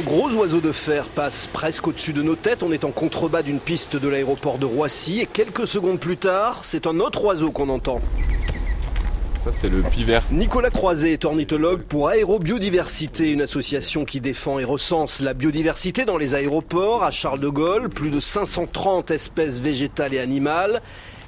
Un gros oiseau de fer passe presque au-dessus de nos têtes. On est en contrebas d'une piste de l'aéroport de Roissy et quelques secondes plus tard, c'est un autre oiseau qu'on entend. Ça, c'est le pivert. Nicolas Croiset est ornithologue pour Aérobiodiversité, une association qui défend et recense la biodiversité dans les aéroports. À Charles de Gaulle, plus de 530 espèces végétales et animales.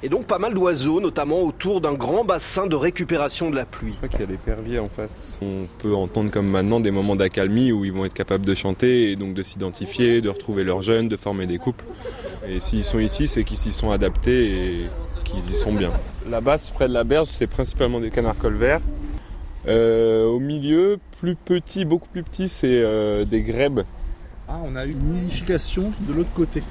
Et donc pas mal d'oiseaux, notamment autour d'un grand bassin de récupération de la pluie. Je crois qu'il y a l'épervier en face. On peut entendre comme maintenant des moments d'accalmie où ils vont être capables de chanter et donc de s'identifier, de retrouver leurs jeunes, de former des couples. Et s'ils sont ici, c'est qu'ils s'y sont adaptés et qu'ils y sont bien. Là-bas, près de la berge, c'est principalement des canards colverts. Euh, au milieu, plus petit, beaucoup plus petit, c'est euh, des grèbes. Ah, on a une nidification de l'autre côté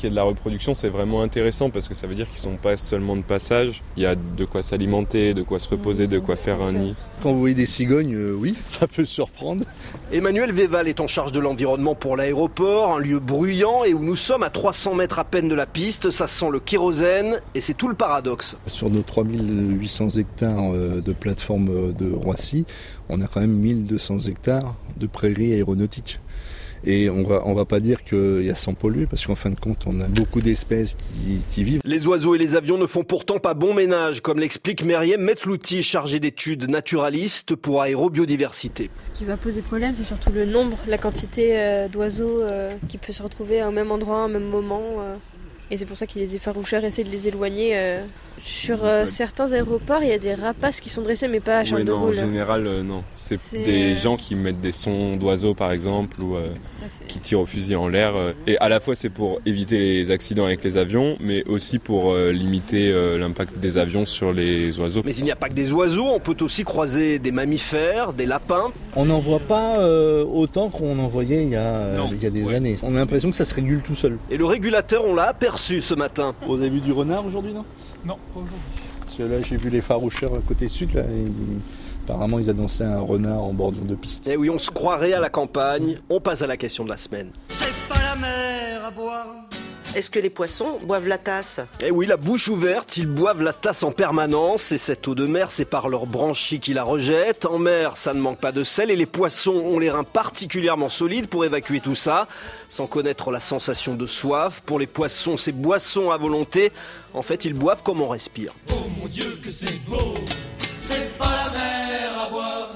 qu'il y ait de la reproduction, c'est vraiment intéressant parce que ça veut dire qu'ils sont pas seulement de passage. Il y a de quoi s'alimenter, de quoi se reposer, de quoi faire un nid. Quand vous voyez des cigognes, euh, oui, ça peut surprendre. Emmanuel Véval est en charge de l'environnement pour l'aéroport, un lieu bruyant et où nous sommes à 300 mètres à peine de la piste. Ça sent le kérosène et c'est tout le paradoxe. Sur nos 3800 hectares euh, de plateforme euh, de Roissy, on a quand même 1200 hectares de prairies aéronautiques. Et on va, on va pas dire qu'il y a sans polluer, parce qu'en fin de compte, on a beaucoup d'espèces qui, vivent. Les oiseaux et les avions ne font pourtant pas bon ménage, comme l'explique Meriem Metlouti, chargée d'études naturalistes pour aérobiodiversité. Ce qui va poser problème, c'est surtout le nombre, la quantité euh, d'oiseaux euh, qui peut se retrouver au même endroit, au même moment. Euh. Et c'est pour ça que les effaroucheurs essaient de les éloigner. Euh, sur euh, certains aéroports, il y a des rapaces qui sont dressés, mais pas à Charles de Gaulle. En général, euh, non. C'est des gens qui mettent des sons d'oiseaux, par exemple, ou qui tirent au fusil en l'air. et à la fois, c'est pour éviter les accidents avec les avions, mais aussi pour limiter l'impact des avions sur les oiseaux. Mais il n'y a pas que des oiseaux, on peut aussi croiser des mammifères, des lapins. On n'en voit pas autant qu'on en voyait il y a, il y a des années. On a l'impression que ça se régule tout seul. Et le régulateur, on l'a aperçu ce matin. Vous avez vu du renard aujourd'hui, non? Non, pas aujourd'hui. Parce que là, j'ai vu les faroucheurs côté sud, là. Apparemment, ils annonçaient un renard en bordure de piste. Eh oui, on se croirait à la campagne. On passe à la question de la semaine. C'est pas la mer à boire. Est-ce que les poissons boivent la tasse Eh oui, la bouche ouverte, ils boivent la tasse en permanence et cette eau de mer, c'est par leurs branchies qui la rejettent. En mer, ça ne manque pas de sel et les poissons ont les reins particulièrement solides pour évacuer tout ça. Sans connaître la sensation de soif, pour les poissons, c'est boisson à volonté. En fait, ils boivent comme on respire. Oh mon Dieu, que c'est beau C'est pas la mer à boire